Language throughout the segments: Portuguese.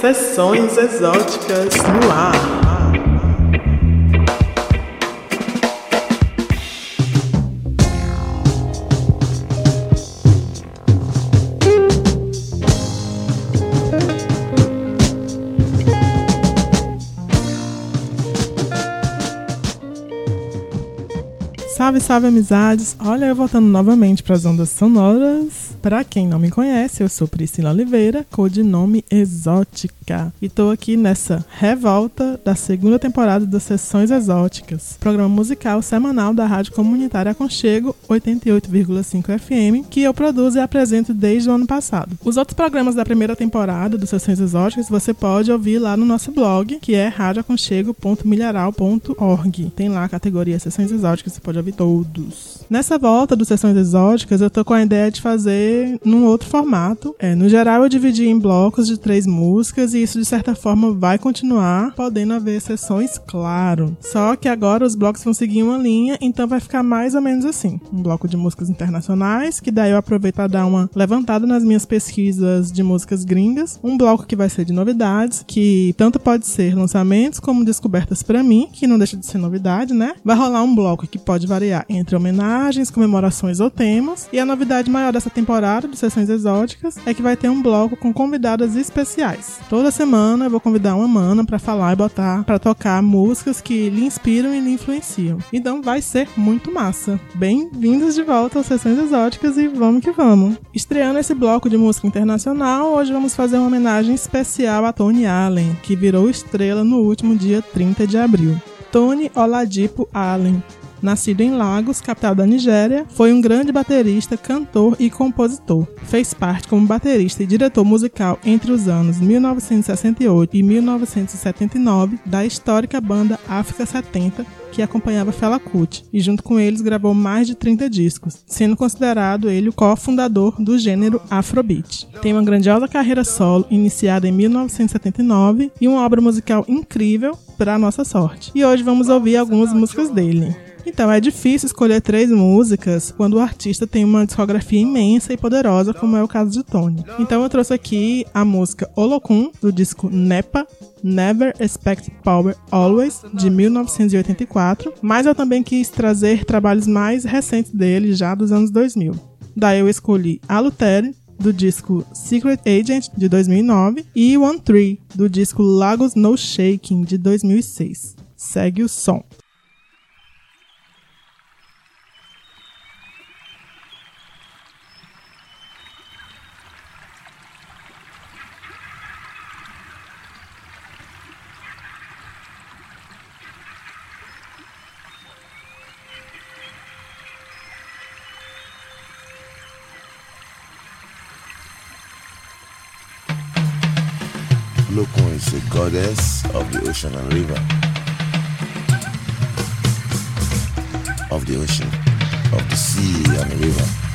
Sessões exóticas no ar. Salve, salve amizades! Olha, eu voltando novamente para as ondas sonoras para quem não me conhece, eu sou Priscila Oliveira, codinome Exótica, e tô aqui nessa revolta da segunda temporada das Sessões Exóticas, programa musical semanal da Rádio Comunitária Aconchego 88,5 FM, que eu produzo e apresento desde o ano passado. Os outros programas da primeira temporada dos Sessões Exóticas você pode ouvir lá no nosso blog, que é radioaconchego.milharal.org. Tem lá a categoria Sessões Exóticas, você pode ouvir todos. Nessa volta dos Sessões Exóticas, eu tô com a ideia de fazer num outro formato. É, no geral, eu dividi em blocos de três músicas e isso, de certa forma, vai continuar, podendo haver exceções, claro. Só que agora os blocos vão seguir uma linha, então vai ficar mais ou menos assim. Um bloco de músicas internacionais, que daí eu aproveito para dar uma levantada nas minhas pesquisas de músicas gringas. Um bloco que vai ser de novidades, que tanto pode ser lançamentos como descobertas para mim, que não deixa de ser novidade, né? Vai rolar um bloco que pode variar entre homenagens, comemorações ou temas. E a novidade maior dessa temporada temporada de Sessões Exóticas é que vai ter um bloco com convidadas especiais. Toda semana eu vou convidar uma mana para falar e botar para tocar músicas que lhe inspiram e lhe influenciam. Então vai ser muito massa. Bem-vindos de volta às Sessões Exóticas e vamos que vamos. Estreando esse bloco de música internacional, hoje vamos fazer uma homenagem especial a Tony Allen, que virou estrela no último dia 30 de abril. Tony Oladipo Allen Nascido em Lagos, capital da Nigéria, foi um grande baterista, cantor e compositor. Fez parte como baterista e diretor musical entre os anos 1968 e 1979 da histórica banda África 70, que acompanhava Fela Kuti, e junto com eles gravou mais de 30 discos, sendo considerado ele o cofundador do gênero Afrobeat. Tem uma grandiosa carreira solo iniciada em 1979 e uma obra musical incrível para nossa sorte. E hoje vamos ouvir algumas músicas dele. Então, é difícil escolher três músicas quando o artista tem uma discografia imensa e poderosa, como é o caso de Tony. Então, eu trouxe aqui a música Olokun, do disco Nepa, Never Expect Power Always, de 1984, mas eu também quis trazer trabalhos mais recentes dele, já dos anos 2000. Daí eu escolhi Alutere, do disco Secret Agent, de 2009, e One Tree, do disco Lagos No Shaking, de 2006. Segue o som. Goddess of the ocean and river. Of the ocean, of the sea and the river.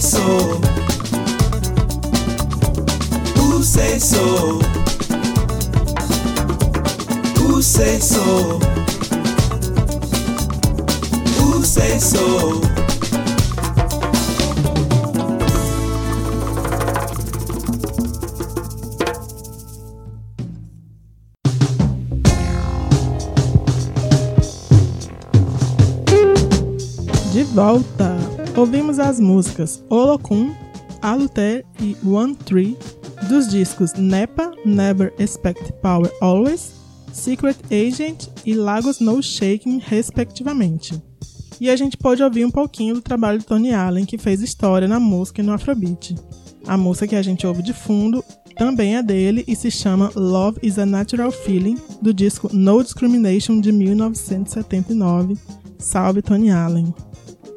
So? Who say so? Who say so? De volta! Ouvimos as músicas Olokun, Aluté e One Tree dos discos Nepa, Never Expect Power Always, Secret Agent e Lagos No Shaking, respectivamente. E a gente pôde ouvir um pouquinho do trabalho de Tony Allen, que fez história na música e no Afrobeat. A música que a gente ouve de fundo também é dele e se chama Love is a Natural Feeling, do disco No Discrimination de 1979. Salve Tony Allen!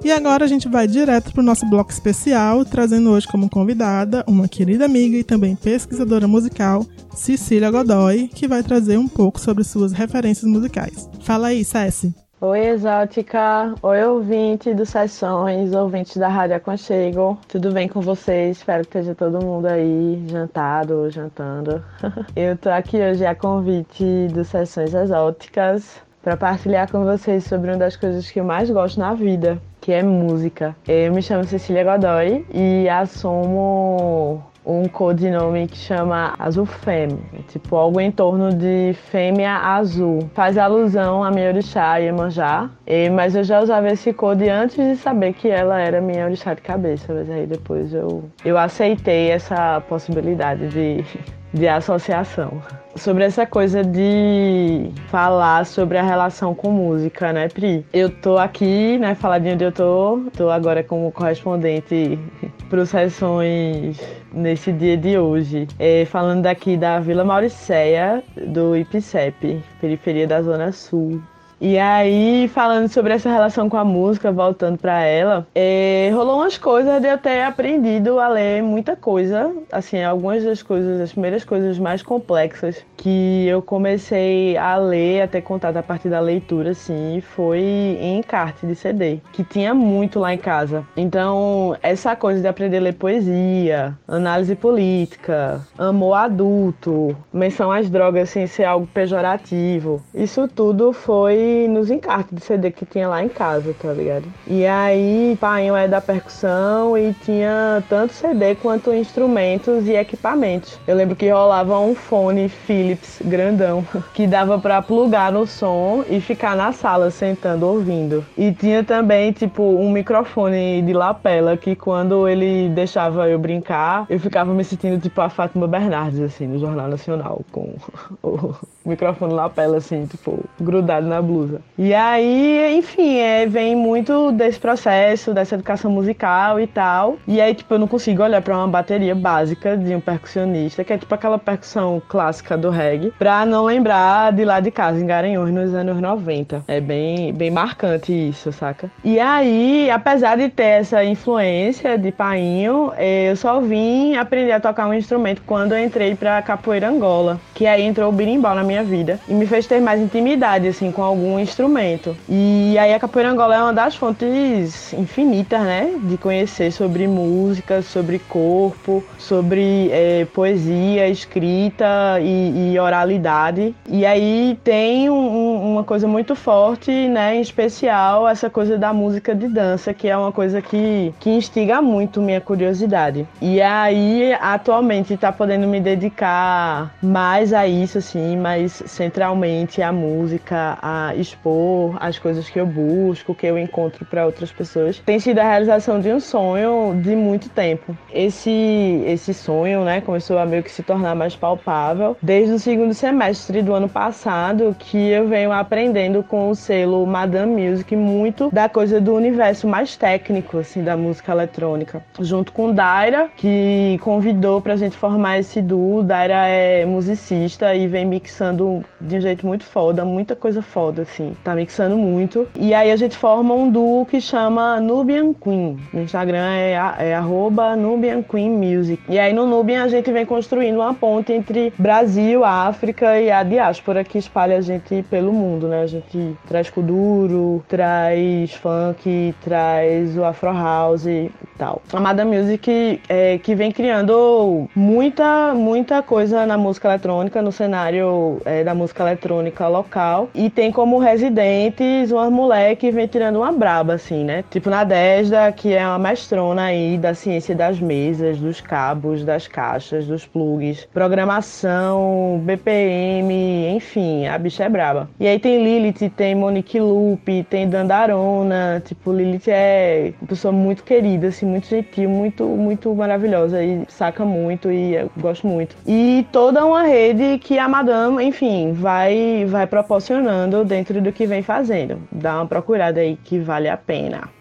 E agora a gente vai direto para o nosso bloco especial, trazendo hoje como convidada uma querida amiga e também pesquisadora musical, Cecília Godoy, que vai trazer um pouco sobre suas referências musicais. Fala aí, Ceci. Oi, Exótica. Oi, ouvinte dos Sessões, ouvintes da Rádio Aconchego. Tudo bem com vocês? Espero que esteja todo mundo aí jantado ou jantando. Eu tô aqui hoje a convite dos Sessões Exóticas para partilhar com vocês sobre uma das coisas que eu mais gosto na vida, que é música. Eu me chamo Cecília Godoy e assumo um codinome que chama Azul Fêmea, tipo algo em torno de fêmea azul. Faz alusão a minha orixá Iemanjá, e, mas eu já usava esse code antes de saber que ela era minha orixá de cabeça, mas aí depois eu, eu aceitei essa possibilidade de, de associação. Sobre essa coisa de falar sobre a relação com música, né, Pri? Eu tô aqui, né, faladinho onde eu tô, tô agora como correspondente para sessões nesse dia de hoje. É, falando daqui da Vila Mauricéia, do IPCEP, periferia da Zona Sul. E aí, falando sobre essa relação com a música, voltando para ela, é, rolou umas coisas de eu ter aprendido a ler muita coisa. Assim, algumas das coisas, as primeiras coisas mais complexas que eu comecei a ler, a ter contato a partir da leitura, assim, foi em encarte de CD, que tinha muito lá em casa. Então, essa coisa de aprender a ler poesia, análise política, amor adulto, menção às drogas sem ser algo pejorativo, isso tudo foi Nos encartes de CD que tinha lá em casa, tá ligado? E aí, pai é da percussão e tinha tanto CD quanto instrumentos e equipamentos. Eu lembro que rolava um fone Philips grandão que dava pra plugar no som e ficar na sala sentando ouvindo. E tinha também, tipo, um microfone de lapela que quando ele deixava eu brincar, eu ficava me sentindo tipo a Fátima Bernardes, assim, no Jornal Nacional, com o microfone lapela, assim, tipo, grudado na blusa. E aí, enfim, é, vem muito desse processo, dessa educação musical e tal. E aí, tipo, eu não consigo olhar pra uma bateria básica de um percussionista, que é tipo aquela percussão clássica do reggae, pra não lembrar de lá de casa, em Garanhuns, nos anos 90. É bem, bem marcante isso, saca? E aí, apesar de ter essa influência de painho, eh, eu só vim aprender a tocar um instrumento quando eu entrei pra capoeira Angola, que aí entrou o birimbau na minha vida e me fez ter mais intimidade assim com algum instrumento. E aí a capoeira Angola é uma das fontes infinitas, né, de conhecer sobre música, sobre corpo, sobre eh, poesia, escrita e, e oralidade. E aí tem um- um- uma coisa muito forte, né, em especial essa coisa da música de dança, que é uma coisa que, que instiga muito minha curiosidade. E aí, atualmente, tá podendo me dedicar mais a isso, assim, mais centralmente à música, a expor as coisas que eu busco, que eu encontro para outras pessoas. Tem sido a realização de um sonho de muito tempo. Esse, esse sonho, né, começou a meio que se tornar mais palpável desde o segundo semestre do ano passado, que eu venho aprendendo com o selo Madame Music muito da coisa do universo mais técnico, assim, da música eletrônica. Junto com Daira, que convidou pra gente formar esse duo. Daira é musicista e vem mixando de um jeito muito foda, muita coisa foda, assim. Tá mixando muito. E aí a gente forma um duo que chama Nubian Queen. No Instagram é, é arroba Nubian Queen Music. E aí no Nubian a gente vem construindo uma ponte entre Brasil, África e a diáspora que espalha a gente pelo mundo, né? A gente traz kuduro, traz funk, traz o afro house e tal. A Madame Music é, que vem criando muita, muita coisa na música eletrônica, no cenário é, da música eletrônica local. E tem como residentes umas moleques que vem tirando uma braba, assim, né? Tipo na Desda, que é uma mestrona aí da ciência das mesas, dos cabos, das caixas, dos plugs, programação, BPM, enfim, a bicha é braba. E aí tem Lilith, tem Monique Lupe, tem Dandarona, tipo, Lilith é uma pessoa muito querida, assim, muito gentil, muito, muito maravilhosa e saca muito e eu gosto muito. E toda uma rede que a Madame, enfim, vai, vai proporcionando dentro do que vem fazendo. Dá uma procurada aí que vale a pena.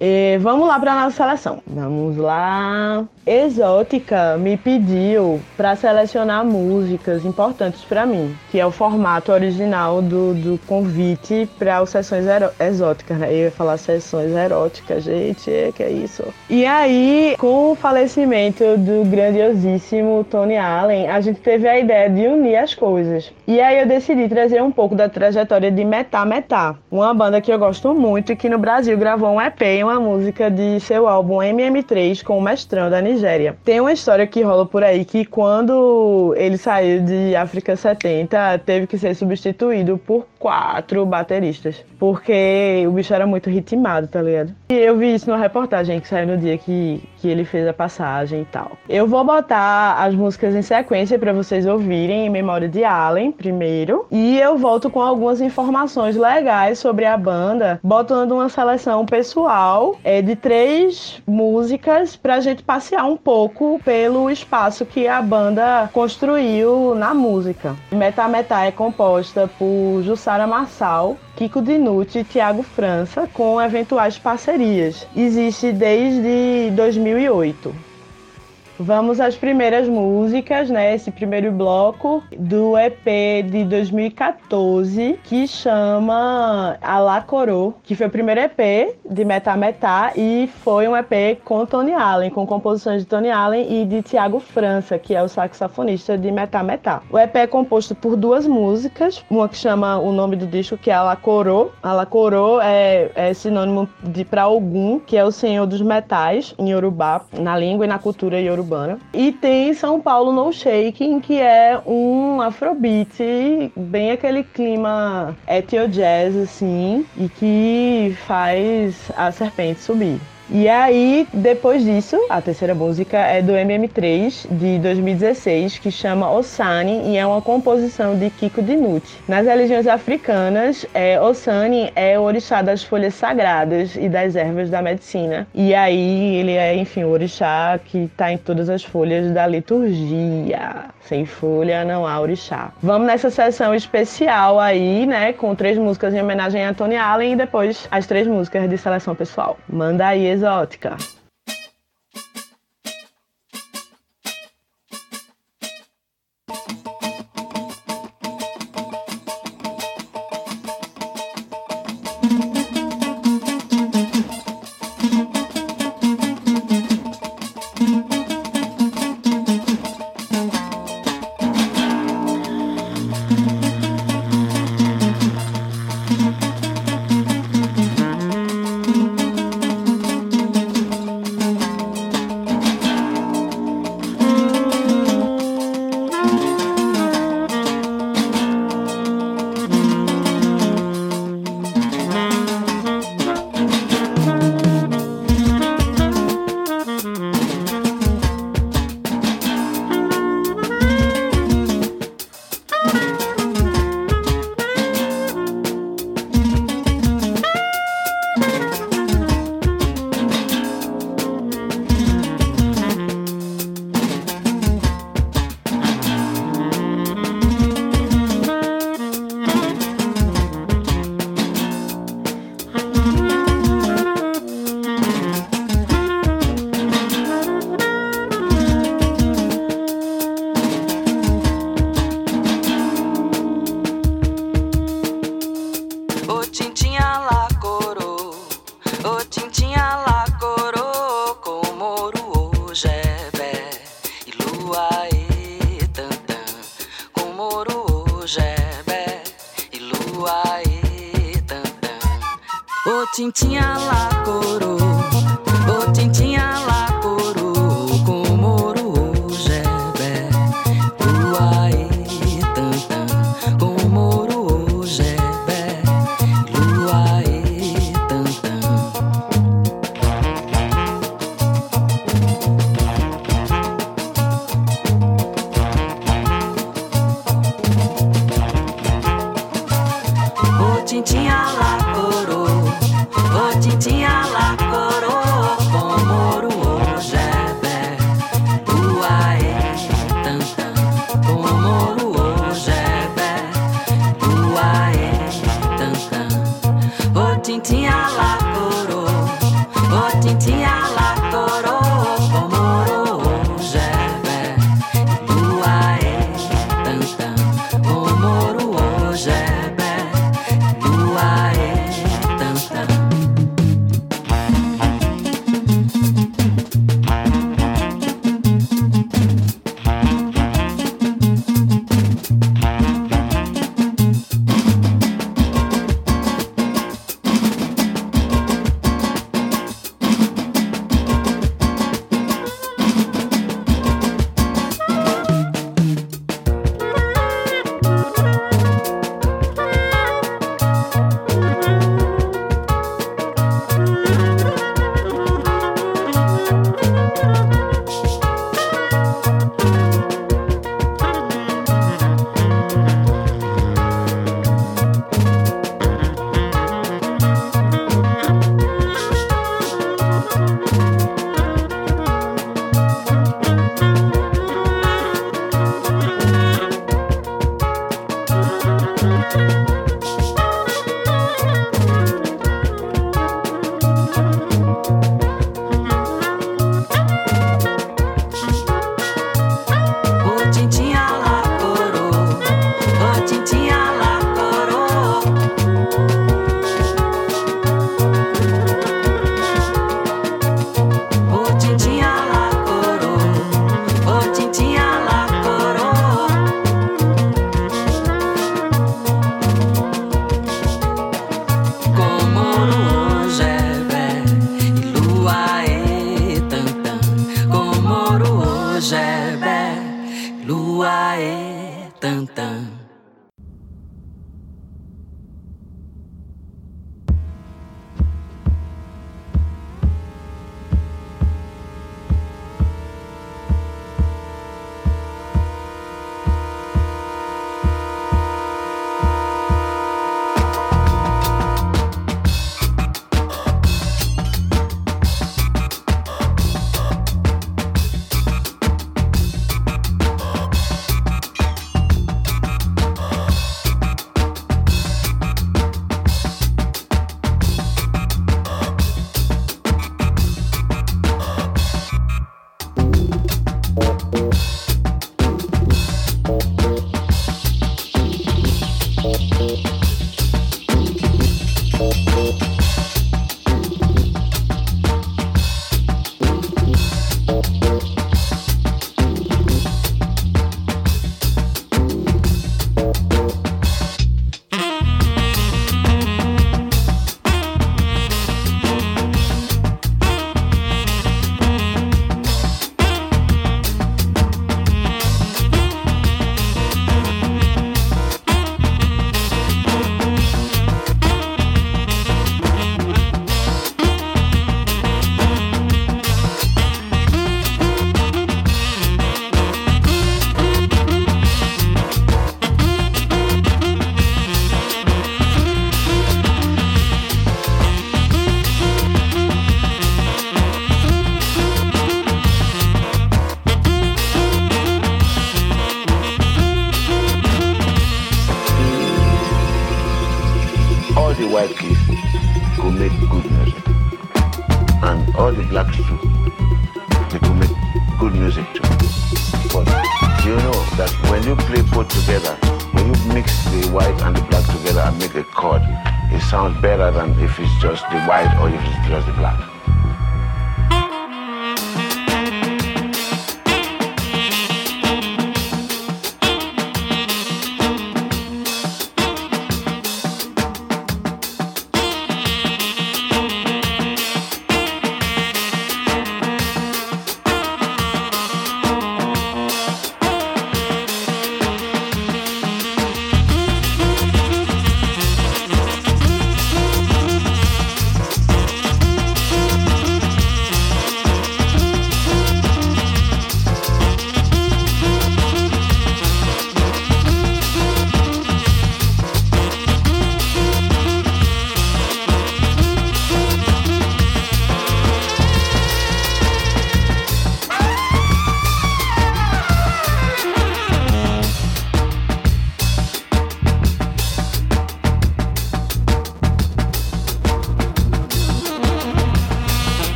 E vamos lá para nossa seleção. Vamos lá. Exótica me pediu para selecionar músicas importantes para mim, que é o formato original do, do convite para as sessões exóticas, né? Eu ia falar sessões eróticas, gente, é que é isso. E aí, com o falecimento do grandiosíssimo Tony Allen, a gente teve a ideia de unir as coisas. E aí eu decidi trazer um pouco da trajetória de Metá Metá, uma banda que eu gosto muito e que no Brasil gravou um EP uma música de seu álbum MM3 com o Mestrão da Nigéria. Tem uma história que rola por aí que quando ele saiu de África 70, teve que ser substituído por quatro bateristas, porque o bicho era muito ritmado, tá ligado? E eu vi isso numa reportagem que saiu no dia que, que ele fez a passagem e tal. Eu vou botar as músicas em sequência para vocês ouvirem em memória de Allen primeiro, e eu volto com algumas informações legais sobre a banda, botando uma seleção pessoal é, de três músicas pra gente passear um pouco pelo espaço que a banda construiu na música. Metá Metá é composta por Jussara Marçal, Kiko Dinucci e Thiago França, com eventuais parcerias. Existe desde 2008. Vamos às primeiras músicas, né? Esse primeiro bloco do EP de 2014, que chama Alá Corô, que foi o primeiro EP de Metá Metá e foi um EP com Tony Allen, com composições de Tony Allen e de Tiago França, que é o saxofonista de Metá Metá. O EP é composto por duas músicas, uma que chama o nome do disco, que é Alá Corô. Alá Corô é, é sinônimo de pra Ogum, que é o senhor dos metais em Yorubá, na língua e na cultura Yorubá. Urbana. E tem São Paulo No Shaking, que é um afrobeat, bem aquele clima etio jazz assim, e que faz a serpente subir. E aí, depois disso, a terceira música é do MM3 de 2016, que chama Osani e é uma composição de Kiko Dinucci. Nas religiões africanas, é, Osani é o orixá das folhas sagradas e das ervas da medicina. E aí, ele é, enfim, o orixá que está em todas as folhas da liturgia. Sem folha não há orixá. Vamos nessa sessão especial aí, né, com três músicas em homenagem a Tony Allen e depois as três músicas de seleção pessoal. Manda aí, exótica.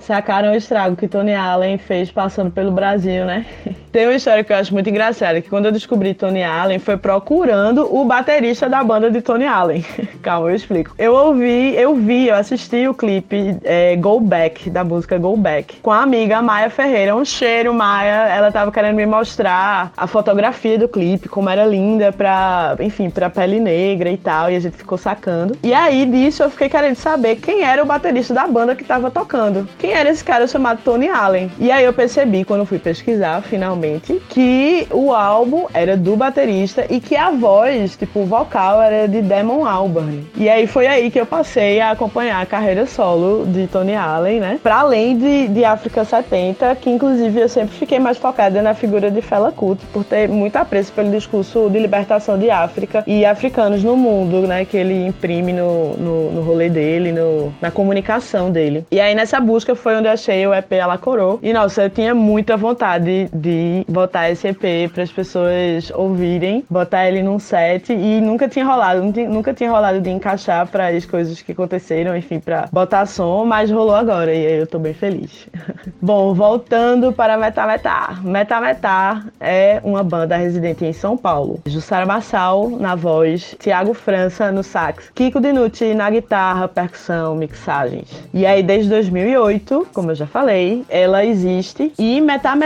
Sacaram o estrago que Tony Allen fez passando pelo Brasil, né? Tem uma história que eu acho muito engraçada, que quando eu descobri Tony Allen, foi procurando o baterista da banda de Tony Allen. Calma, eu explico. Eu ouvi, eu vi, eu assisti o clipe é, Go Back, da música Go Back, com a amiga Maia Ferreira. Um cheiro, Maia. Ela tava querendo me mostrar a fotografia do clipe, como era linda pra, enfim, pra pele negra e tal, e a gente ficou sacando. E aí, disso, eu fiquei querendo saber quem era o baterista da banda que tava tocando. Quem era esse cara chamado Tony Allen? E aí eu percebi, quando fui pesquisar, finalmente, que o álbum era do baterista e que a voz, tipo, o vocal era de Damon Albarn. E aí foi aí que eu passei a acompanhar a carreira solo de Tony Allen, né? Pra além de, de África 70, que inclusive eu sempre fiquei mais focada na figura de Fela Kuti, por ter muito apreço pelo discurso de libertação de África e africanos no mundo, né? Que ele imprime no, no, no rolê dele, no, na comunicação dele. E aí nessa busca foi onde eu achei o EP Alacorô. E nossa, eu tinha muita vontade de botar esse EP para as pessoas ouvirem, botar ele num set e nunca tinha rolado, nunca tinha rolado de encaixar para as coisas que aconteceram, enfim, para botar som, mas rolou agora e aí eu tô bem feliz. Bom, voltando para. Metá Metá é uma banda residente em São Paulo. Jussara Massal na voz, Tiago França no sax, Kiko Dinucci na guitarra, percussão, mixagens. E aí desde 2008, como eu já falei, ela existe e Metá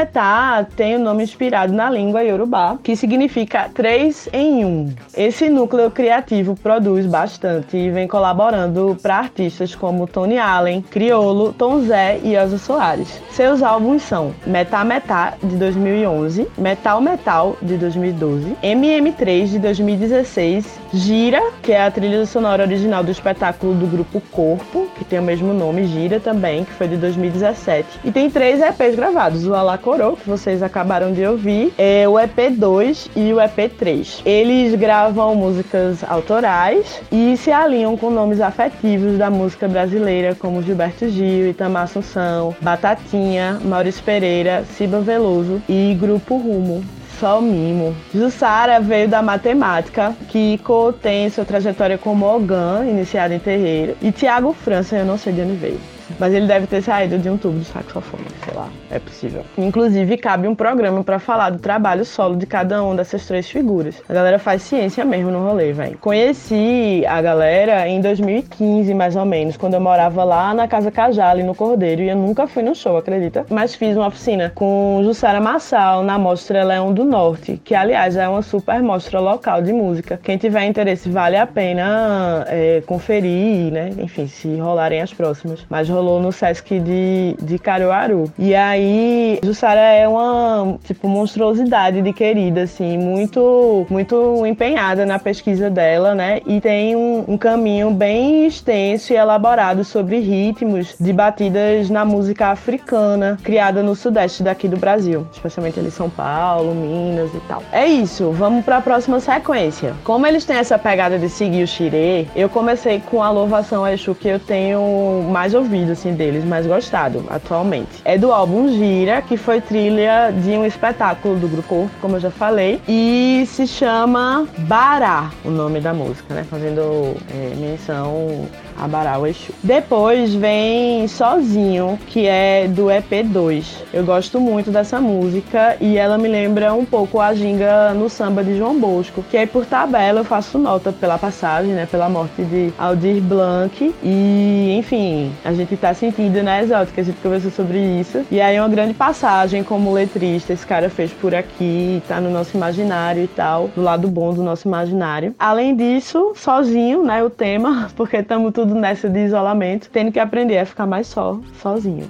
tem o nome inspirado na língua Yorubá, que significa três em um. Esse núcleo criativo produz bastante e vem colaborando para artistas como Tony Allen, Criolo, Tom Zé e Elza Soares. Seus álbuns são Metá Metá, de 2011, Metal Metal, de 2012, MM3, de 2016, Gira, que é a trilha sonora original do espetáculo do grupo Corpo, que tem o mesmo nome, Gira também, que foi de 2017. E tem três EPs gravados, o Alacorô, que vocês acabaram de ouvir, é o EP2 e o EP3. Eles gravam músicas autorais e se alinham com nomes afetivos da música brasileira, como Gilberto Gil, Itamar Assunção, Batatinha, Maurício Pereira, Ciba Veloso e Grupo Rumo. Só mimo. Jussara veio da matemática, Kiko tem sua trajetória como Ogan, iniciada em terreiro, e Tiago França, eu não sei de onde veio. Mas ele deve ter saído de um tubo de saxofone, sei lá, é possível. Inclusive, cabe um programa pra falar do trabalho solo de cada uma dessas três figuras. A galera faz ciência mesmo no rolê, velho. Conheci a galera em 2015, mais ou menos, quando eu morava lá na Casa Cajale, no Cordeiro, e eu nunca fui no show, acredita? Mas fiz uma oficina com Jussara Massal na Mostra Leão do Norte, que aliás é uma super mostra local de música. Quem tiver interesse, vale a pena é, conferir, né? Enfim, se rolarem as próximas. Mas rolou no Sesc de, de Caruaru. E aí, Jussara é uma, tipo, monstruosidade de querida, assim, muito, muito empenhada na pesquisa dela, né? E tem um, um caminho bem extenso e elaborado sobre ritmos de batidas na música africana, criada no sudeste daqui do Brasil, especialmente ali em São Paulo, Minas e tal. É isso, vamos para a próxima sequência. Como eles têm essa pegada de seguir o xirê, eu comecei com a louvação a Exu que eu tenho mais ouvido assim deles, mais gostado atualmente. É do álbum Gira, que foi trilha de um espetáculo do Grupo como eu já falei, e se chama Bará, o nome da música, né? Fazendo é, menção a Bará o Exu. Depois vem Sozinho, que é do EP2. Eu gosto muito dessa música e ela me lembra um pouco a ginga no samba de João Bosco, que aí por tabela eu faço nota pela passagem, né, pela morte de Aldir Blanc e, enfim, a gente tá sentindo, né, Exótica, a gente conversou sobre isso. E aí é uma grande passagem como letrista, esse cara fez por aqui, tá no nosso imaginário e tal, do lado bom do nosso imaginário. Além disso, sozinho, né, o tema, porque estamos tudo nessa de isolamento, tendo que aprender a ficar mais só, sozinho.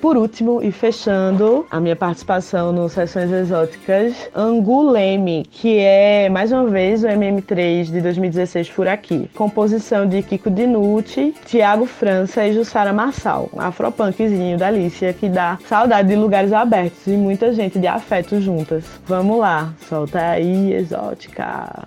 Por último, e fechando a minha participação no Sessões Exóticas, Anguleme, que é, mais uma vez, o MM3 de 2016 por aqui. Composição de Kiko Dinucci, Tiago França e Jussara Marçal. Um afropunkzinho da Alicia que dá saudade de lugares abertos e muita gente de afeto juntas. Vamos lá, solta aí, Exótica.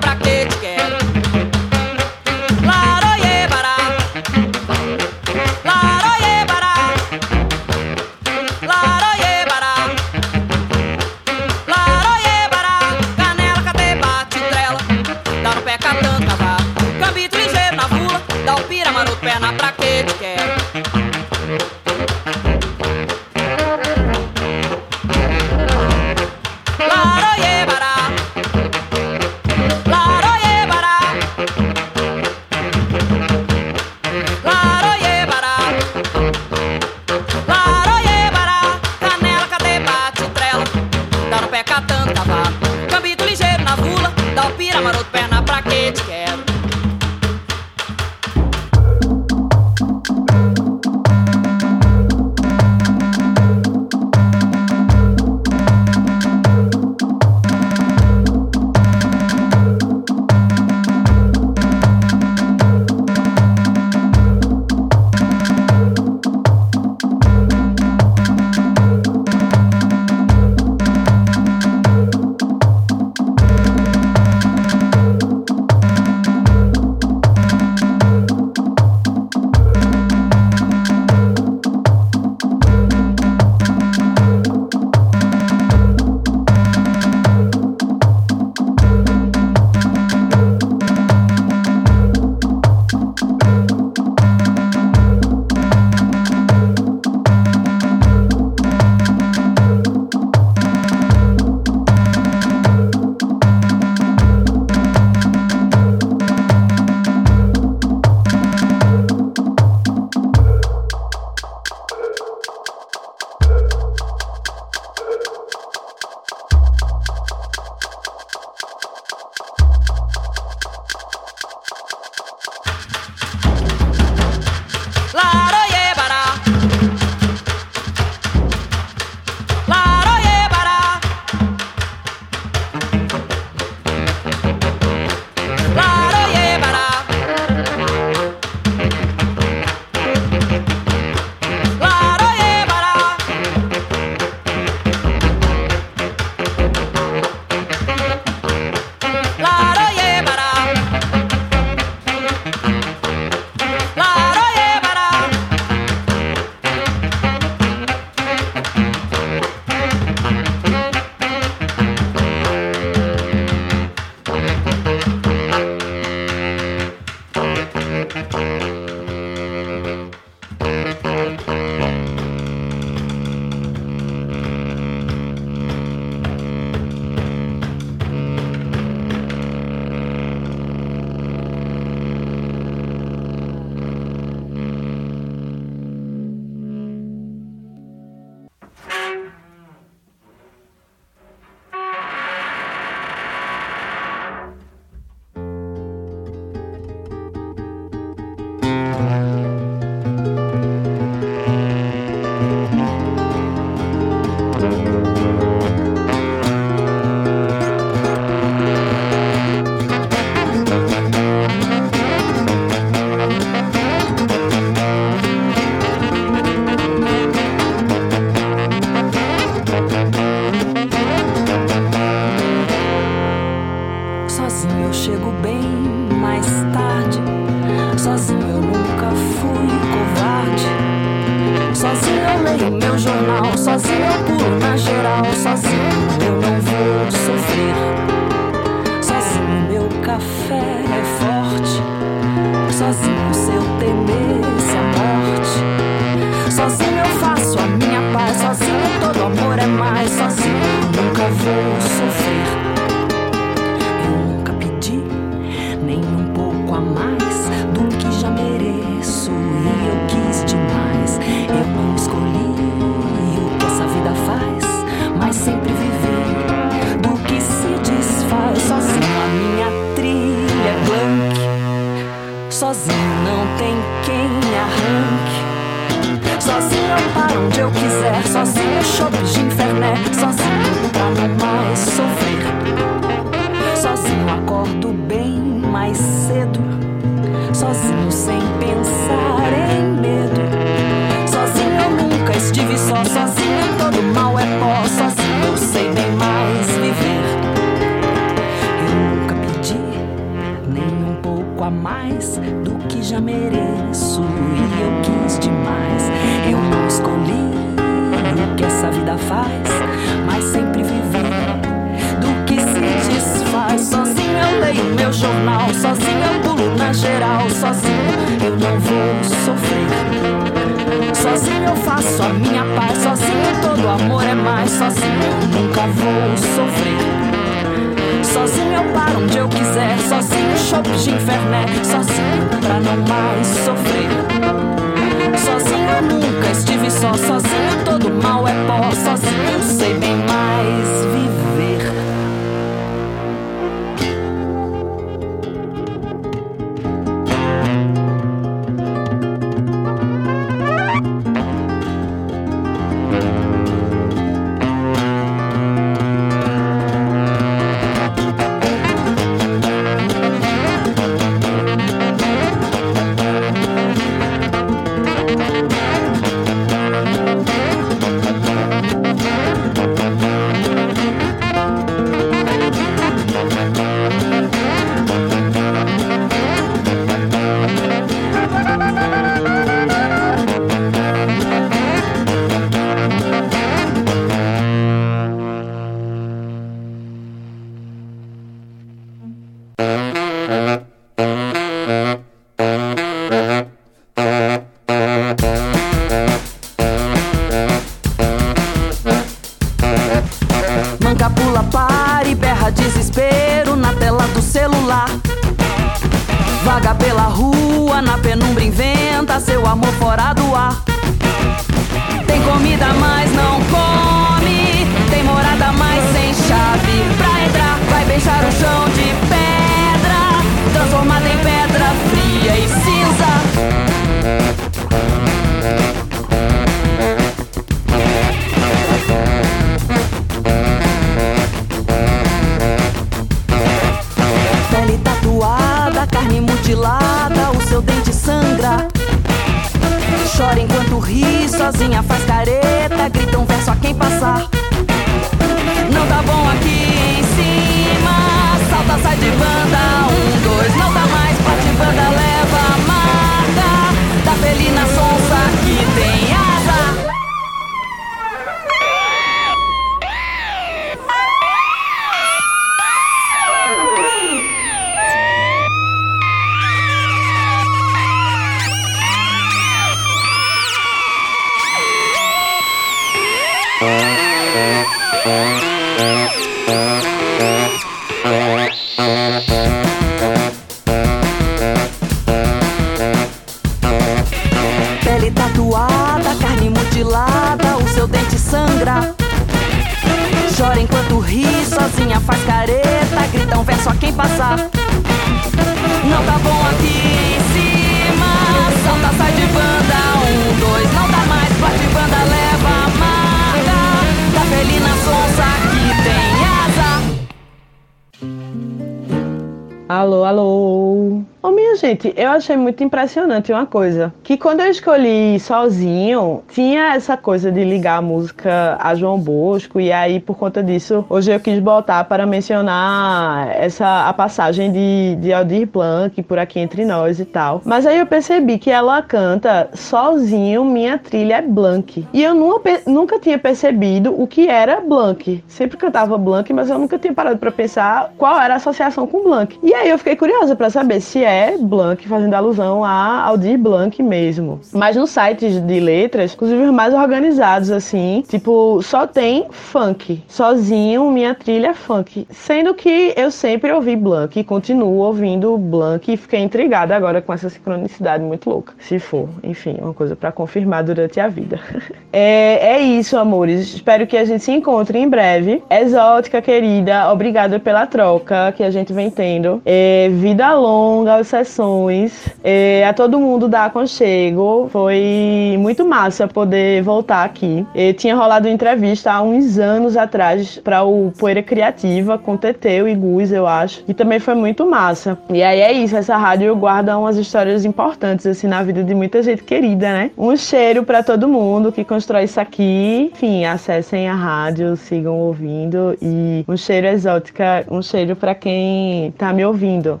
Achei muito impressionante uma coisa. Que quando eu escolhi sozinho, tinha essa coisa de ligar a música a João Bosco. E aí, por conta disso, hoje eu quis botar para mencionar essa a passagem de, de Aldir Blanc por aqui entre nós e tal. Mas aí eu percebi que ela canta sozinho, minha trilha é Blanc. E eu nunca, nunca tinha percebido o que era Blanc. Sempre cantava Blanc, mas eu nunca tinha parado para pensar qual era a associação com Blanc. E aí eu fiquei curiosa para saber se é Blanc fazendo alusão a Aldir Blanc mesmo. Mas nos sites de letras, inclusive os mais organizados assim, tipo, só tem funk. Sozinho, minha trilha é funk. Sendo que eu sempre ouvi Blanc e continuo ouvindo Blanc e fiquei intrigada agora com essa sincronicidade muito louca. Se for, enfim, uma coisa para confirmar durante a vida. é, é isso, amores. Espero que a gente se encontre em breve. Exótica, querida, obrigada pela troca que a gente vem tendo. É, vida longa às sessões. É, a todo mundo da Aconchego. Foi muito massa poder voltar aqui. É, tinha rolado entrevista há uns anos atrás para o Poeira Criativa com Teteu e Guz, eu acho. E também foi muito massa. E aí é isso, essa rádio guarda umas histórias importantes assim na vida de muita gente querida, né? Um cheiro para todo mundo que constrói isso aqui. Enfim, acessem a rádio, sigam ouvindo e um cheiro exótica, um cheiro para quem tá me ouvindo.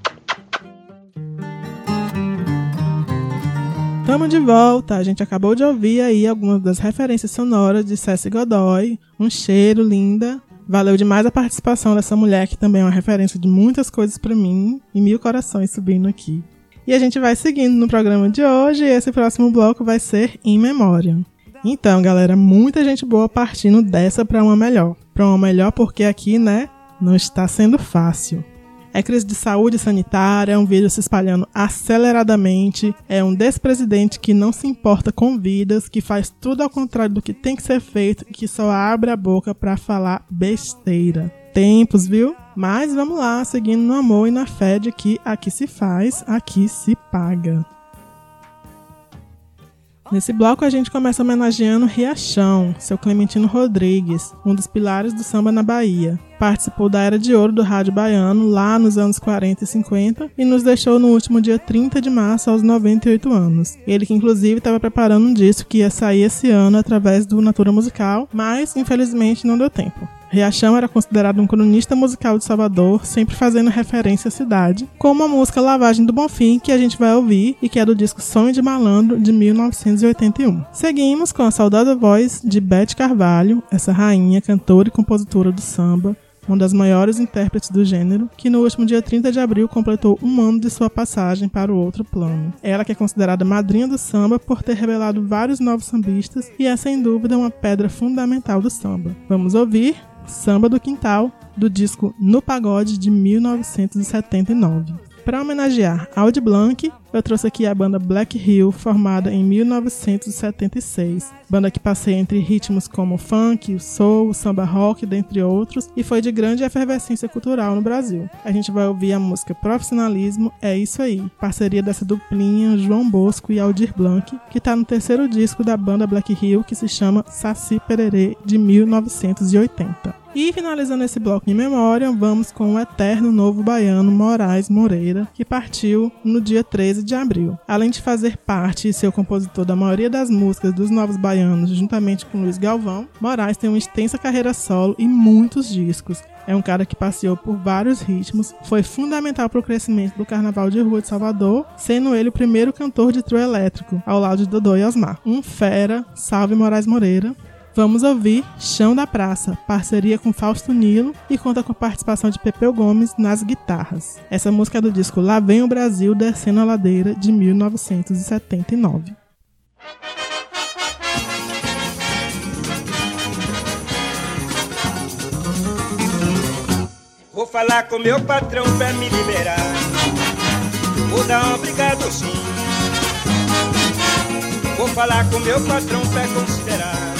Tamo de volta. A gente acabou de ouvir aí algumas das referências sonoras de Cessi Godoy. Um cheiro, linda. Valeu demais a participação dessa mulher, que também é uma referência de muitas coisas para mim. E mil corações subindo aqui. E a gente vai seguindo no programa de hoje. E esse próximo bloco vai ser In Memória. Então, galera, muita gente boa partindo dessa para uma melhor. Para uma melhor porque aqui, né, não está sendo fácil. É crise de saúde sanitária, é um vírus se espalhando aceleradamente, é um despresidente que não se importa com vidas, que faz tudo ao contrário do que tem que ser feito e que só abre a boca para falar besteira. Tempos, viu? Mas vamos lá, seguindo no amor e na fé de que aqui se faz, aqui se paga. Nesse bloco a gente começa homenageando Riachão, seu Clementino Rodrigues, um dos pilares do samba na Bahia. Participou da era de ouro do rádio baiano lá nos anos 40 e 50 e nos deixou no último dia 30 de março aos 98 anos. Ele que inclusive estava preparando um disco que ia sair esse ano através do Natura Musical, mas infelizmente não deu tempo. Riachão era considerado um cronista musical de Salvador, sempre fazendo referência à cidade, como a música Lavagem do Bonfim, que a gente vai ouvir e que é do disco Sonho de Malandro, de 1981. Seguimos com a saudosa voz de Beth Carvalho, essa rainha, cantora e compositora do samba, uma das maiores intérpretes do gênero, que no último dia 30 de abril completou um ano de sua passagem para o outro plano. Ela que é considerada madrinha do samba por ter revelado vários novos sambistas e é sem dúvida uma pedra fundamental do samba. Vamos ouvir Samba do Quintal, do disco No Pagode de 1979. Para homenagear Audi Blanc, eu trouxe aqui a banda Black Hill, formada em 1976. Banda que passeia entre ritmos como o funk, o soul, o samba rock, dentre outros, e foi de grande efervescência cultural no Brasil. A gente vai ouvir a música Profissionalismo, é isso aí, parceria dessa duplinha João Bosco e Aldir Blanc, que está no terceiro disco da banda Black Hill, que se chama Saci Pererê, de 1980. E finalizando esse bloco em memória, vamos com o eterno novo baiano Moraes Moreira, que partiu no dia 13 de abril. Além de fazer parte e ser o compositor da maioria das músicas dos Novos Baianos, juntamente com Luiz Galvão, Moraes tem uma extensa carreira solo e muitos discos. É um cara que passeou por vários ritmos, foi fundamental para o crescimento do Carnaval de Rua de Salvador, sendo ele o primeiro cantor de trio elétrico, ao lado de Dodô e Osmar. Um fera, salve Moraes Moreira, Vamos ouvir Chão da Praça, parceria com Fausto Nilo e conta com a participação de Pepeu Gomes nas guitarras. Essa música é do disco Lá Vem o Brasil Descendo a Ladeira de 1979. Vou falar com meu patrão pra me liberar. Vou dar um obrigado sim. Vou falar com meu patrão pra considerar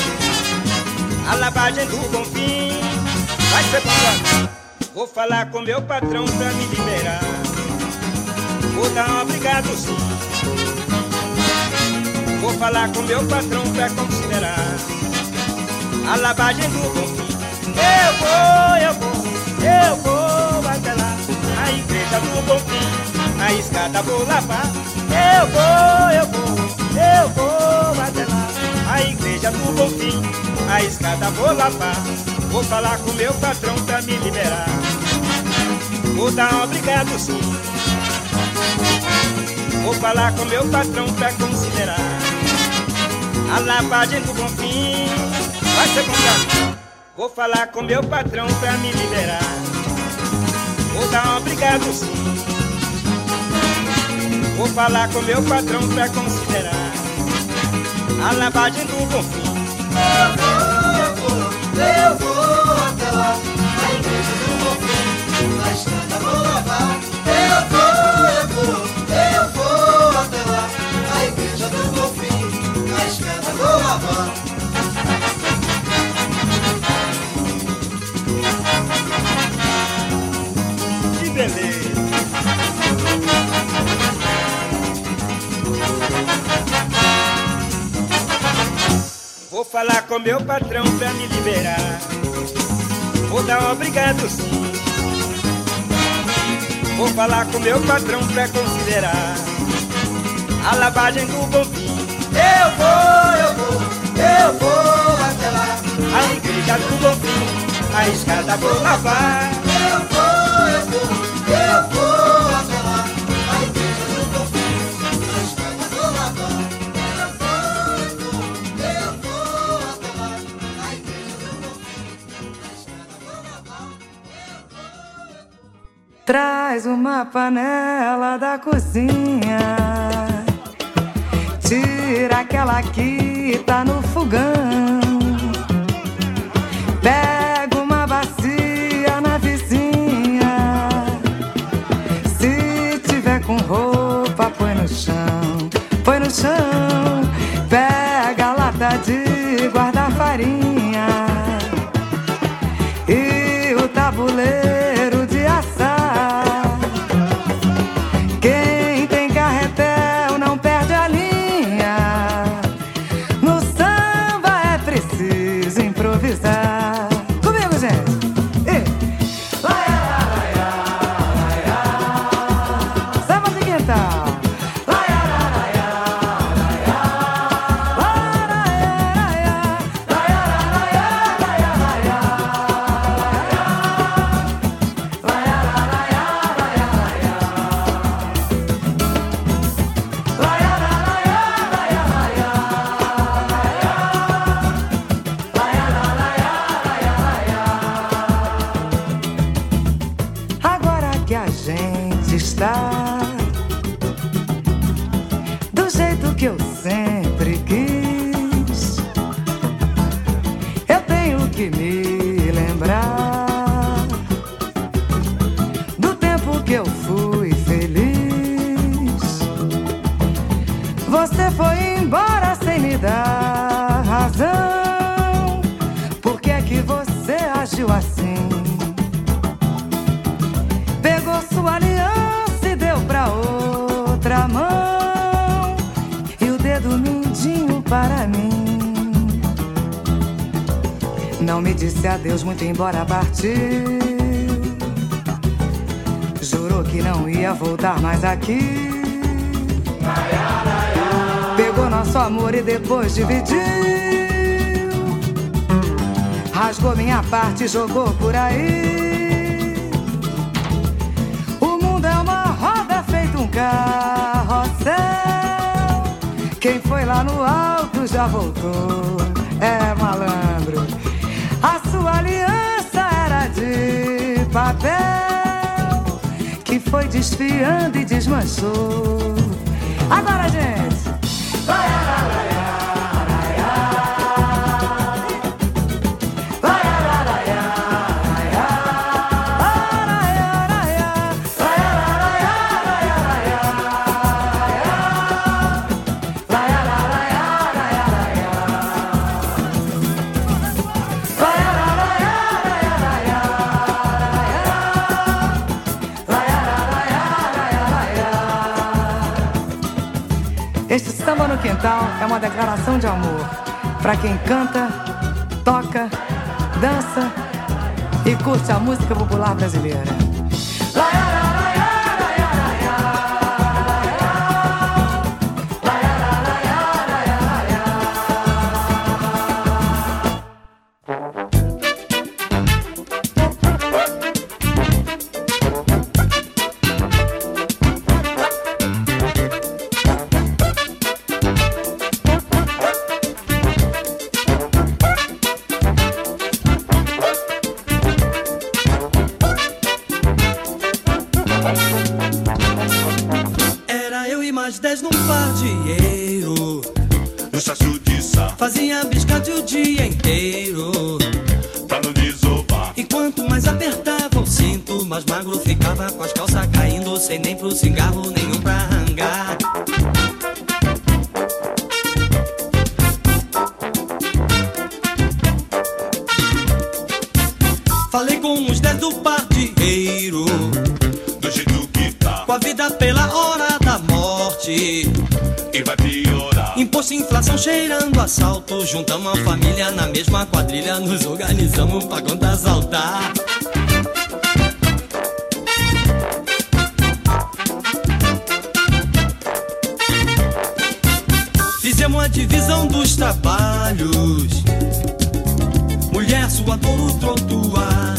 a lavagem do Bonfim. Vai ser. Vou falar com meu patrão pra me liberar. Vou dar um obrigado sim. Vou falar com meu patrão pra considerar a lavagem do Bonfim. Eu vou, eu vou, eu vou até lá, a igreja do Bonfim. a escada vou lavar. Eu vou, eu vou, eu vou até lá. A igreja do Bonfim, a escada vou lavar. Vou falar com meu patrão pra me liberar. Vou dar um obrigado sim. Vou falar com meu patrão pra considerar. A lavagem do Bonfim vai ser comprada. Vou falar com meu patrão pra me liberar. Vou dar um obrigado sim. Vou falar com meu patrão pra considerar a lavagem do Bonfim. Eu vou, eu vou, até lá. Falar com meu patrão pra me liberar. Vou dar um obrigado sim. Vou falar com meu patrão pra considerar a lavagem do Bonfim. Eu vou, eu vou, eu vou até lá. A igreja do Bonfim, a escada vou lavar. Eu vou, eu vou, eu vou Traz uma panela da cozinha. Tira aquela que tá no fogão. Pega uma bacia na vizinha. Se tiver com roupa, põe no chão. Põe no chão. Pega a lata de guardar farinha e o tabuleiro partiu. Jurou que não ia voltar mais aqui. Pegou nosso amor e depois dividiu. Rasgou minha parte e jogou por aí. O mundo é uma roda feito um carrossel. Quem foi lá no alto já voltou. É malandro. Papel. Que foi desfiando e desmanchou. Agora, gente. Este é uma declaração de amor para quem canta, toca, dança e curte a música popular brasileira. Mulher suador o trotuar.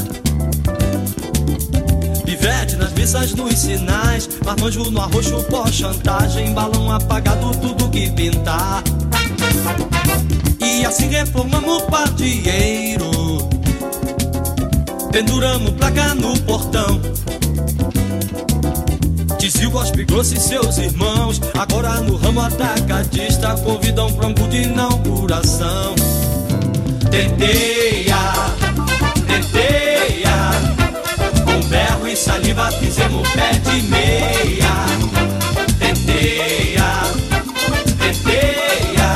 Pivete nas missas nos sinais Marmanjo no arroxo por chantagem Balão apagado, tudo que pintar. E assim reformamos o pardieiro Penduramos placa no portão. Dizia o Gospe Grosso e seus irmãos. Agora no ramo atacadista Convidam um cu de inauguração Tenteia, tenteia com berro e saliva fizemos pé de meia. Tenteia, tenteia.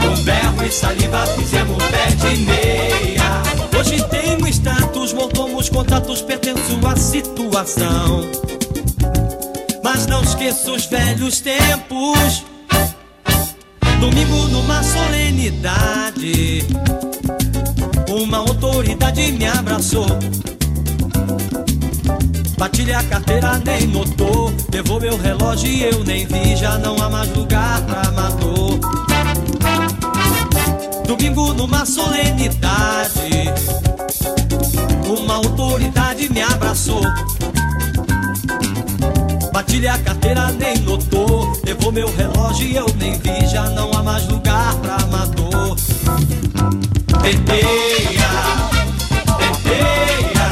Com berro e saliva fizemos pé de meia. Hoje tenho status, montamos contatos, pertenço à situação. Mas não esqueço os velhos tempos. Domingo numa solenidade. Uma autoridade me abraçou. Bati-lhe a carteira, nem notou. Levou meu relógio e eu nem vi. Já não há mais lugar pra amador. Domingo numa solenidade. Uma autoridade me abraçou. Bati-lhe a carteira, nem notou. Levou meu relógio e eu nem vi. Já não há mais lugar pra amador. Tenteia, tenteia.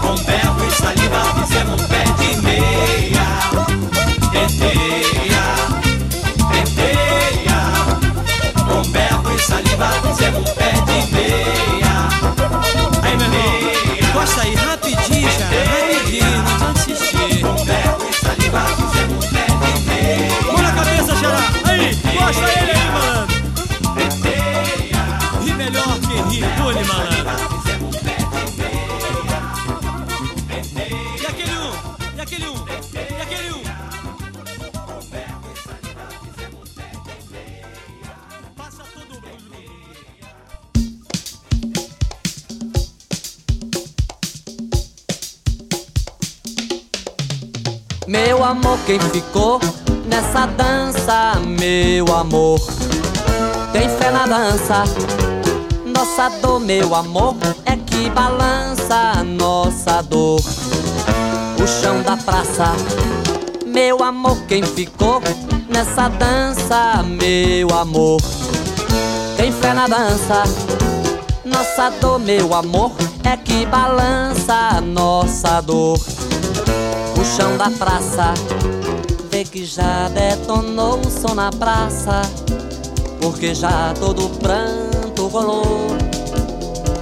Com berro e saliva fizemos pé de meia. Tenteia, tenteia. Com berro e saliva fizemos pé de meia. Aí, meu amigo, gosta aí rapidinho já, rapidinho, não precisa insistir. Na cabeça, Xará. Aí, gosta ele aí, malandro. Quem ficou nessa dança, meu amor, tem fé na dança. Nossa dor, meu amor, é que balança nossa dor. O chão da praça, meu amor, quem ficou nessa dança, meu amor, tem fé na dança. Nossa dor, meu amor, é que balança nossa dor o chão da praça. Que já detonou o som na praça, porque já todo pranto rolou.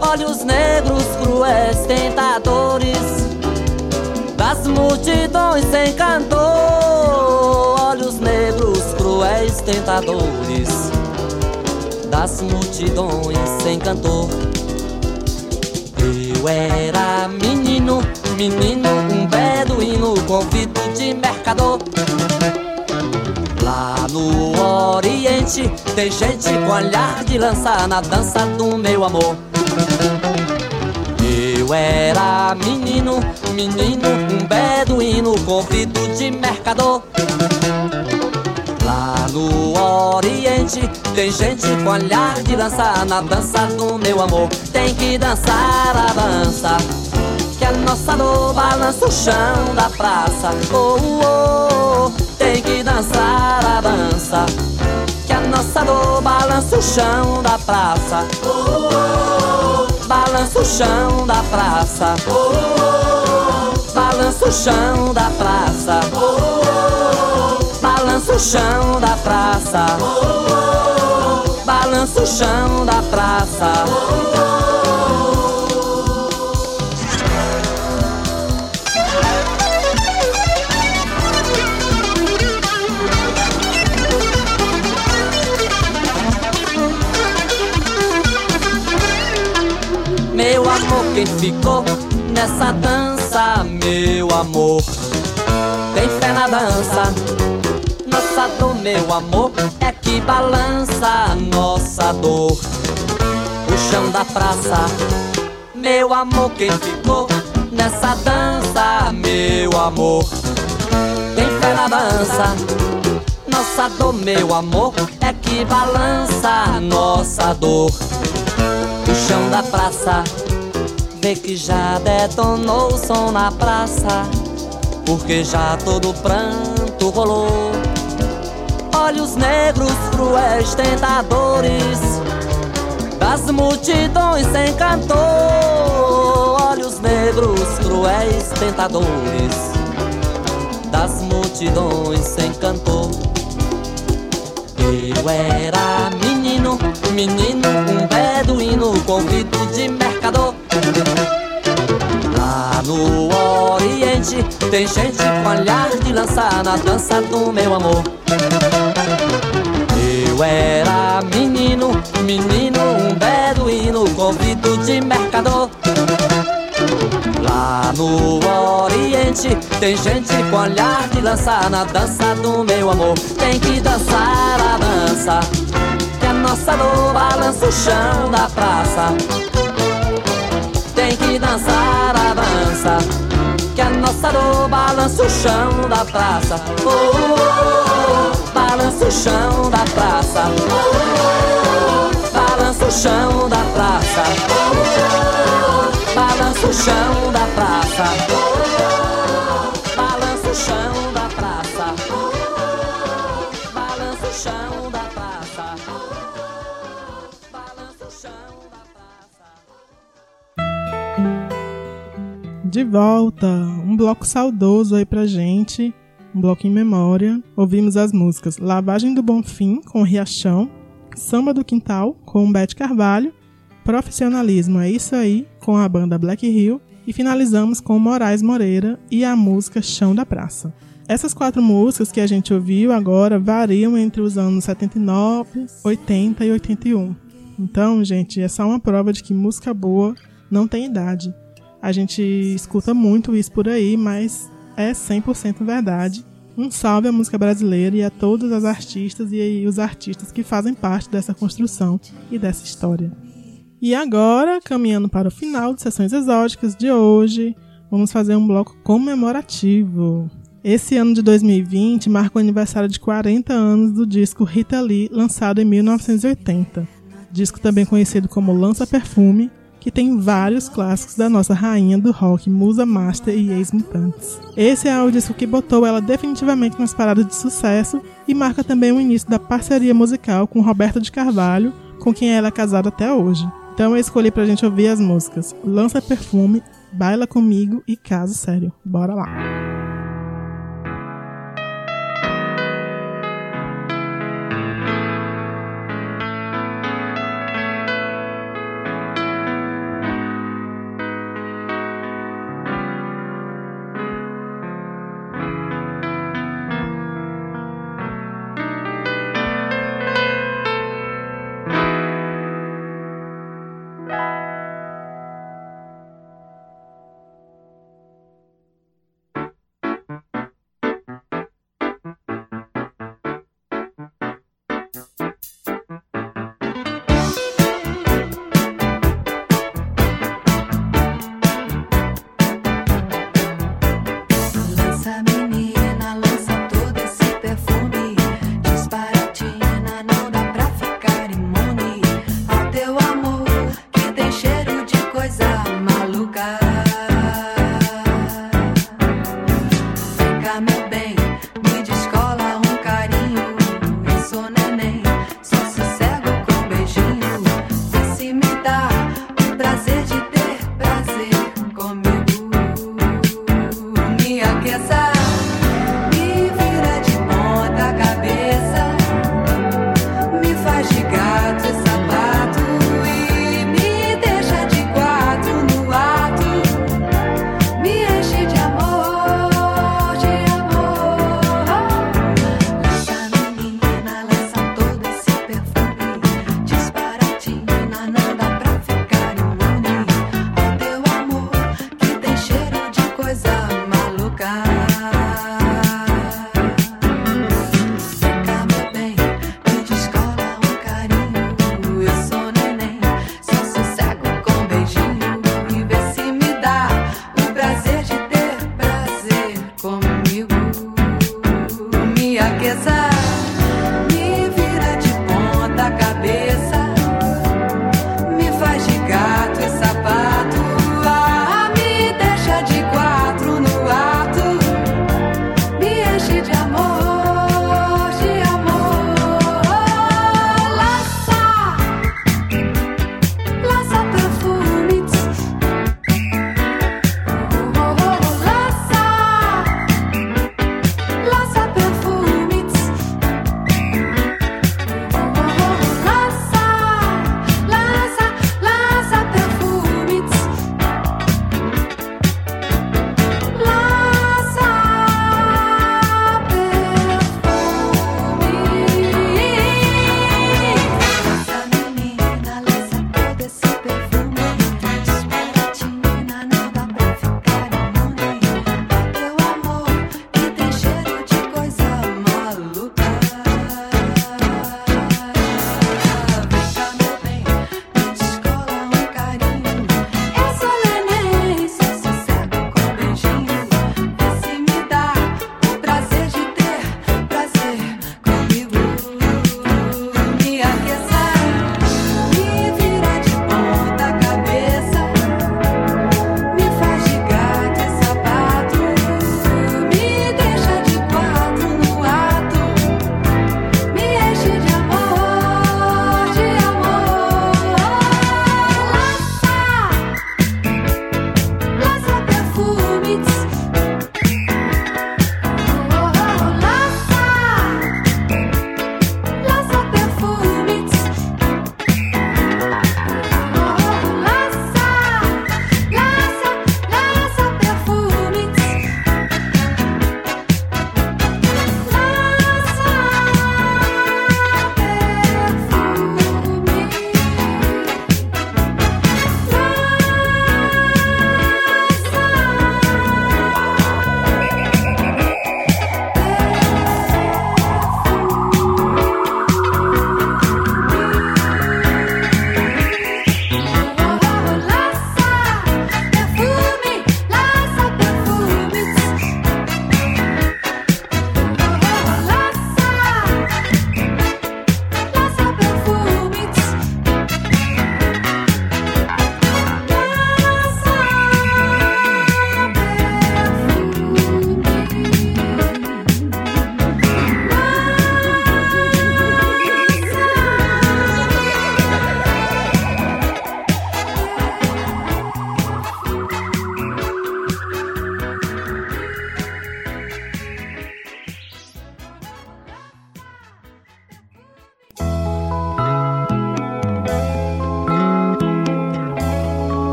Olhos negros, cruéis, tentadores, das multidões sem cantor. Olhos negros, cruéis, tentadores, das multidões sem cantor. Eu era menino, menino, um beduíno, convito de mercador. Lá no Oriente tem gente com olhar de lança na dança do meu amor. Eu era menino, menino, um beduíno, convito de mercador. Lá no Oriente tem gente com olhar de lança na dança do meu amor. Tem que dançar a dança, a nossa dor balança o chão da praça. Oh, oh, oh. tem que dançar a dança, que a nossa dor balança o chão da praça. Oh, oh, oh. balança o chão da praça. Oh, oh, oh. balança o chão da praça. Oh, oh, oh. chão da praça. Balança o chão da praça. Meu quem ficou nessa dança, meu amor, tem fé na dança. Nossa dor, meu amor, é que balança nossa dor. O chão da praça, meu amor, quem ficou nessa dança, meu amor, tem fé na dança. Nossa dor, meu amor, é que balança nossa dor. O chão da praça, vê que já detonou o som na praça, porque já todo pranto rolou. Olhos negros, cruéis, tentadores, das multidões sem cantor. Olhos negros, cruéis, tentadores, das multidões sem cantor. Eu era menino, menino, um beduíno, convido de mercador. Tem gente com olhar de lançar na dança do meu amor. Eu era menino, menino, um beduíno, convido de mercador. Lá no Oriente tem gente com olhar de lançar na dança do meu amor. Tem que dançar a dança, que a nossa dor balança o chão da praça. Tem que dançar a dança, balança o chão da praça. Oh, oh, oh, balança o chão da praça. Oh, oh, oh, balança o chão da praça. Oh, oh, oh, balança o chão da praça. De volta, um bloco saudoso aí pra gente, um bloco em memória. Ouvimos as músicas Lavagem do Bonfim, com Riachão, Samba do Quintal, com Bete Carvalho, Profissionalismo é Isso Aí, com a banda Black Hill, e finalizamos com Moraes Moreira e a música Chão da Praça. Essas quatro músicas que a gente ouviu agora variam entre os anos 79, 80 e 81. Então, gente, é só uma prova de que música boa não tem idade. A gente escuta muito isso por aí, mas é 100% verdade. Um salve à música brasileira e a todas as artistas e os artistas que fazem parte dessa construção e dessa história. E agora, caminhando para o final de Sessões Exóticas de hoje, vamos fazer um bloco comemorativo. Esse ano de 2020 marca o aniversário de 40 anos do disco Rita Lee, lançado em 1980. Disco também conhecido como Lança Perfume, que tem vários clássicos da nossa rainha do rock, Musa Master e Ex-Mutantes. Esse é o disco que botou ela definitivamente nas paradas de sucesso e marca também o início da parceria musical com Roberto de Carvalho, com quem ela é casada até hoje. Então eu escolhi pra gente ouvir as músicas Lança Perfume, Baila Comigo e Caso Sério. Bora lá!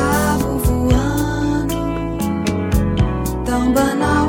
avo voano tambana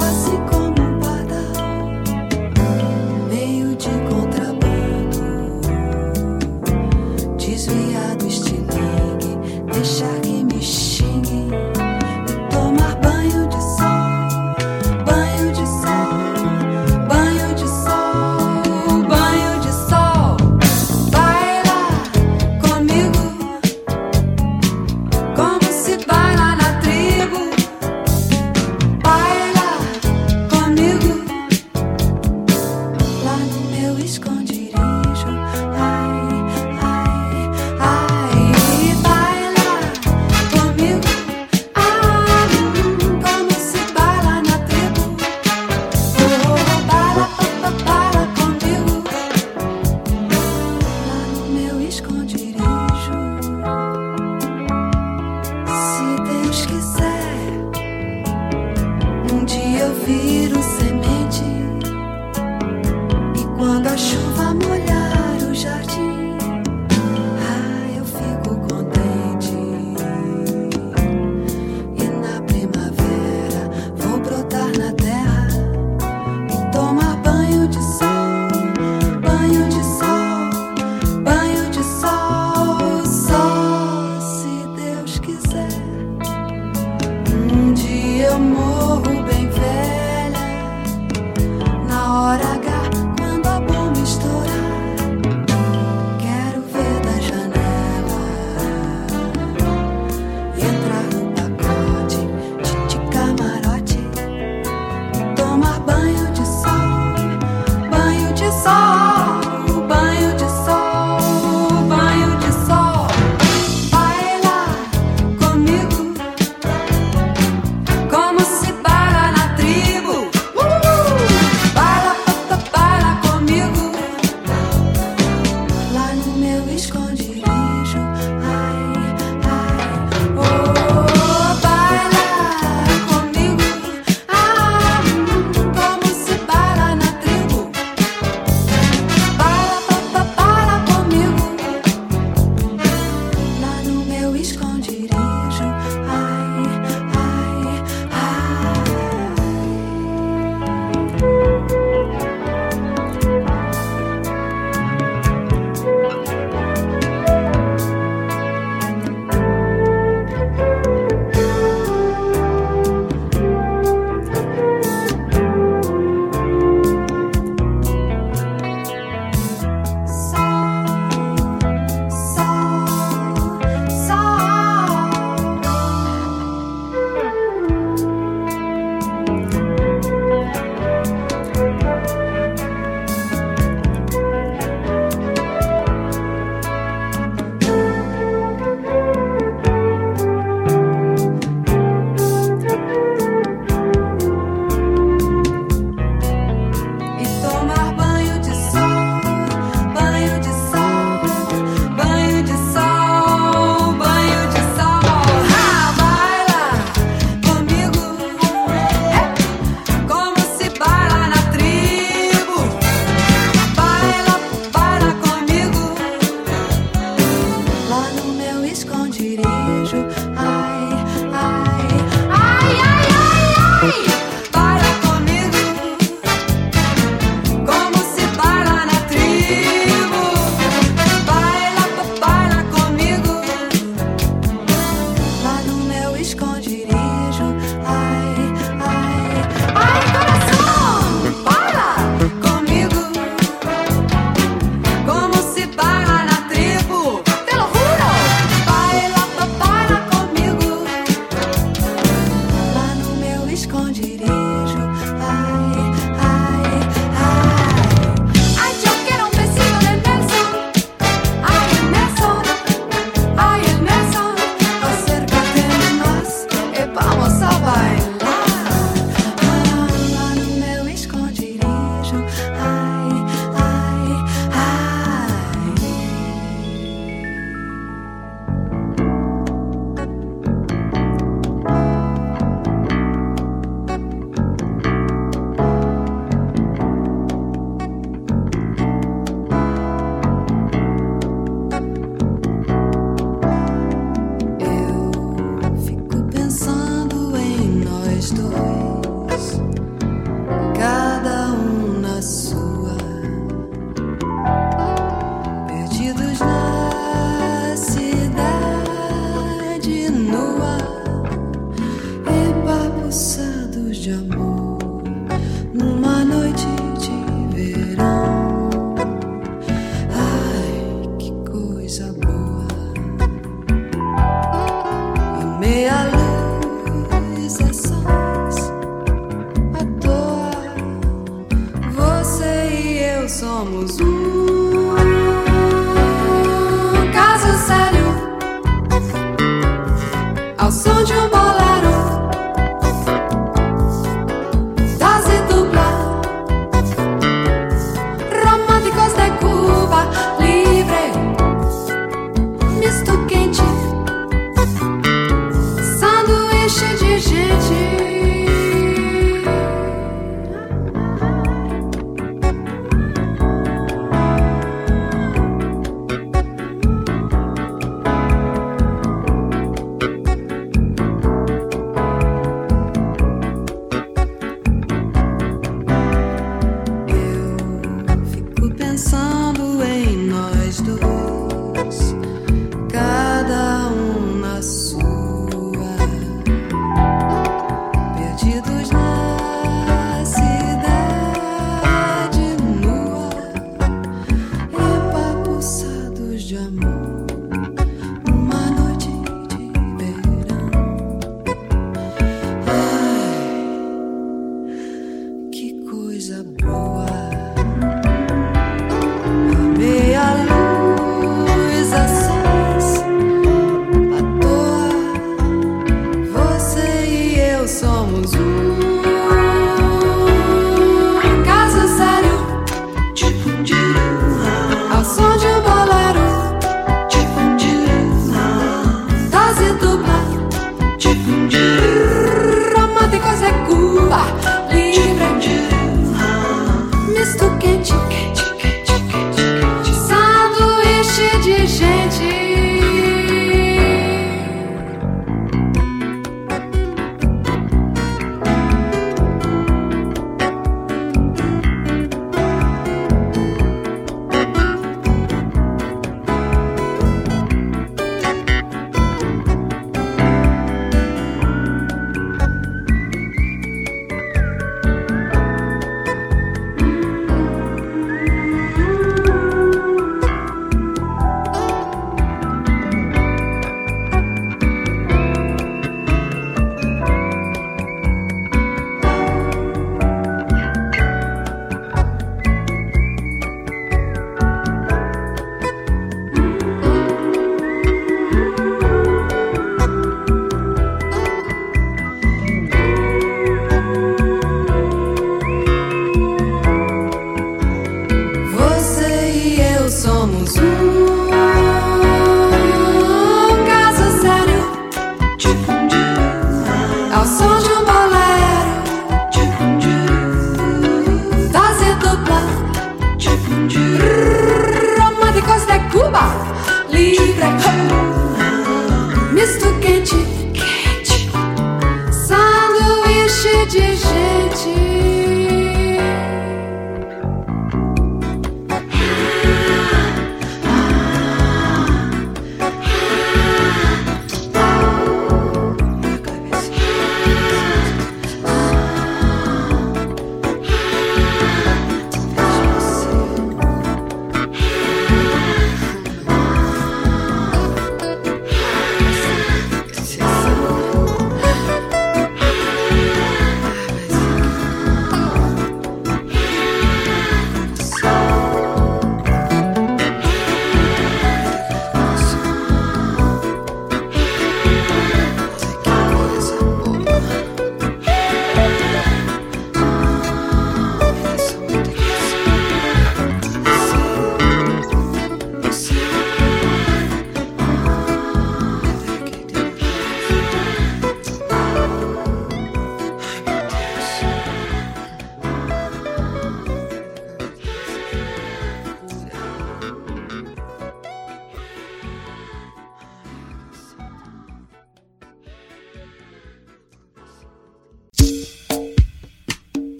somos um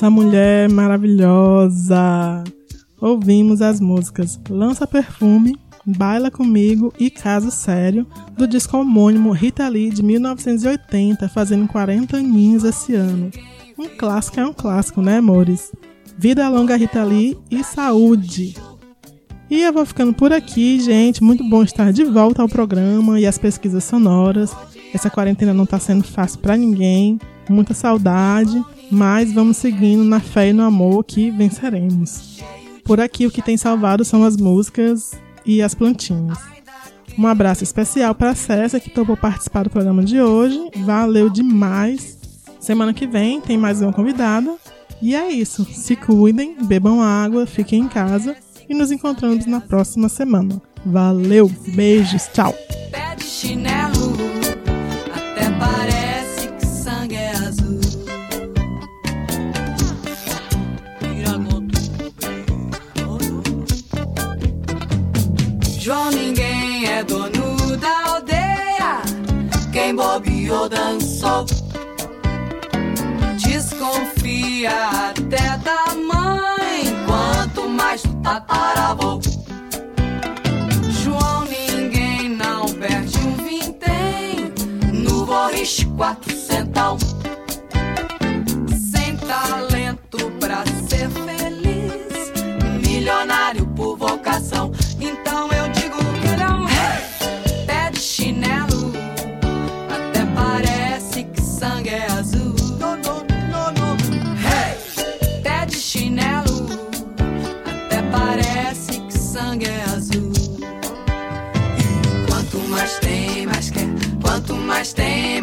essa mulher maravilhosa! Ouvimos as músicas Lança Perfume, Baila Comigo e Caso Sério, do disco homônimo Rita Lee de 1980, fazendo 40 aninhos esse ano. Um clássico é um clássico, né, amores? Vida longa Rita Lee e saúde! E eu vou ficando por aqui, gente. Muito bom estar de volta ao programa e às pesquisas sonoras. Essa quarentena não está sendo fácil para ninguém. Muita saudade, mas vamos seguindo na fé e no amor que venceremos. Por aqui o que tem salvado são as músicas e as plantinhas. Um abraço especial para a César que topou participar do programa de hoje. Valeu demais. Semana que vem tem mais uma convidada. E é isso. Se cuidem, bebam água, fiquem em casa e nos encontramos na próxima semana. Valeu, beijos, tchau. Bobeou dançou. Desconfia até da mãe. Quanto mais do tataravô. João, ninguém não perde um vintém no Boris quatro centão.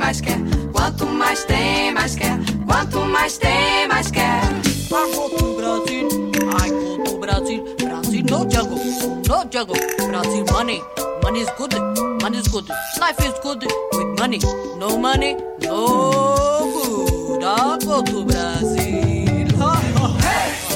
Mais quer. Quanto mais tem, mais quer. Quanto mais tem, mais quer. I go to Brazil, I go to Brazil, Brazil no jungle, no jungle, Brazil money, money is good, money is good, life is good with money, no money, no good. I go to Brazil. Pé